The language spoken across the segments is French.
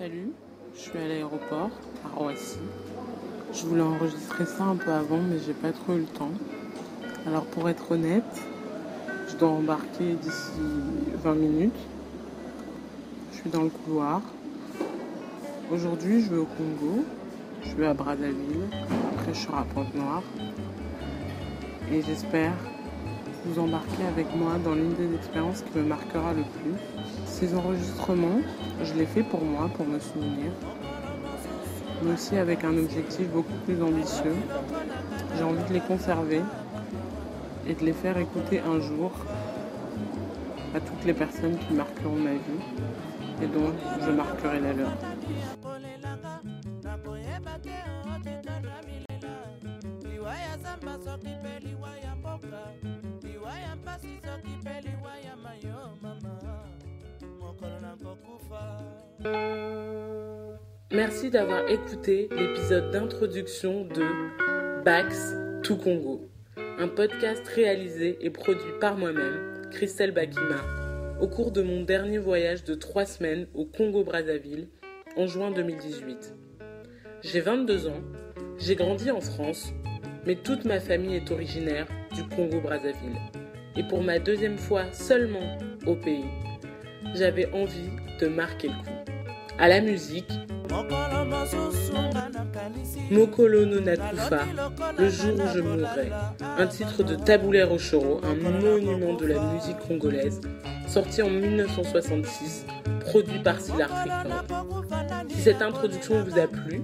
Salut, je suis à l'aéroport à Roissy. Je voulais enregistrer ça un peu avant, mais j'ai pas trop eu le temps. Alors pour être honnête, je dois embarquer d'ici 20 minutes. Je suis dans le couloir. Aujourd'hui, je vais au Congo. Je vais à Brazzaville. Après, je serai à Pointe-Noire. Et j'espère vous embarquer avec moi dans l'une des expériences qui me marquera le plus. Ces enregistrements, je les fais pour moi, pour me souvenir, mais aussi avec un objectif beaucoup plus ambitieux. J'ai envie de les conserver et de les faire écouter un jour à toutes les personnes qui marqueront ma vie et dont je marquerai la leur. Merci d'avoir écouté l'épisode d'introduction de Bax to Congo, un podcast réalisé et produit par moi-même, Christelle Bakima, au cours de mon dernier voyage de trois semaines au Congo-Brazzaville en juin 2018. J'ai 22 ans, j'ai grandi en France, mais toute ma famille est originaire du Congo-Brazzaville. Et pour ma deuxième fois seulement au pays, j'avais envie de marquer le coup. À la musique, Mokolo no Nakufa, Le jour où je mourrai, un titre de Taboulé Rochoro, un monument de la musique congolaise, sorti en 1966, produit par Silar. Si cette introduction vous a plu,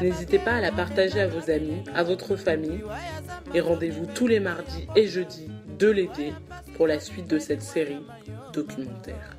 n'hésitez pas à la partager à vos amis, à votre famille, et rendez-vous tous les mardis et jeudis de l'été pour la suite de cette série documentaire.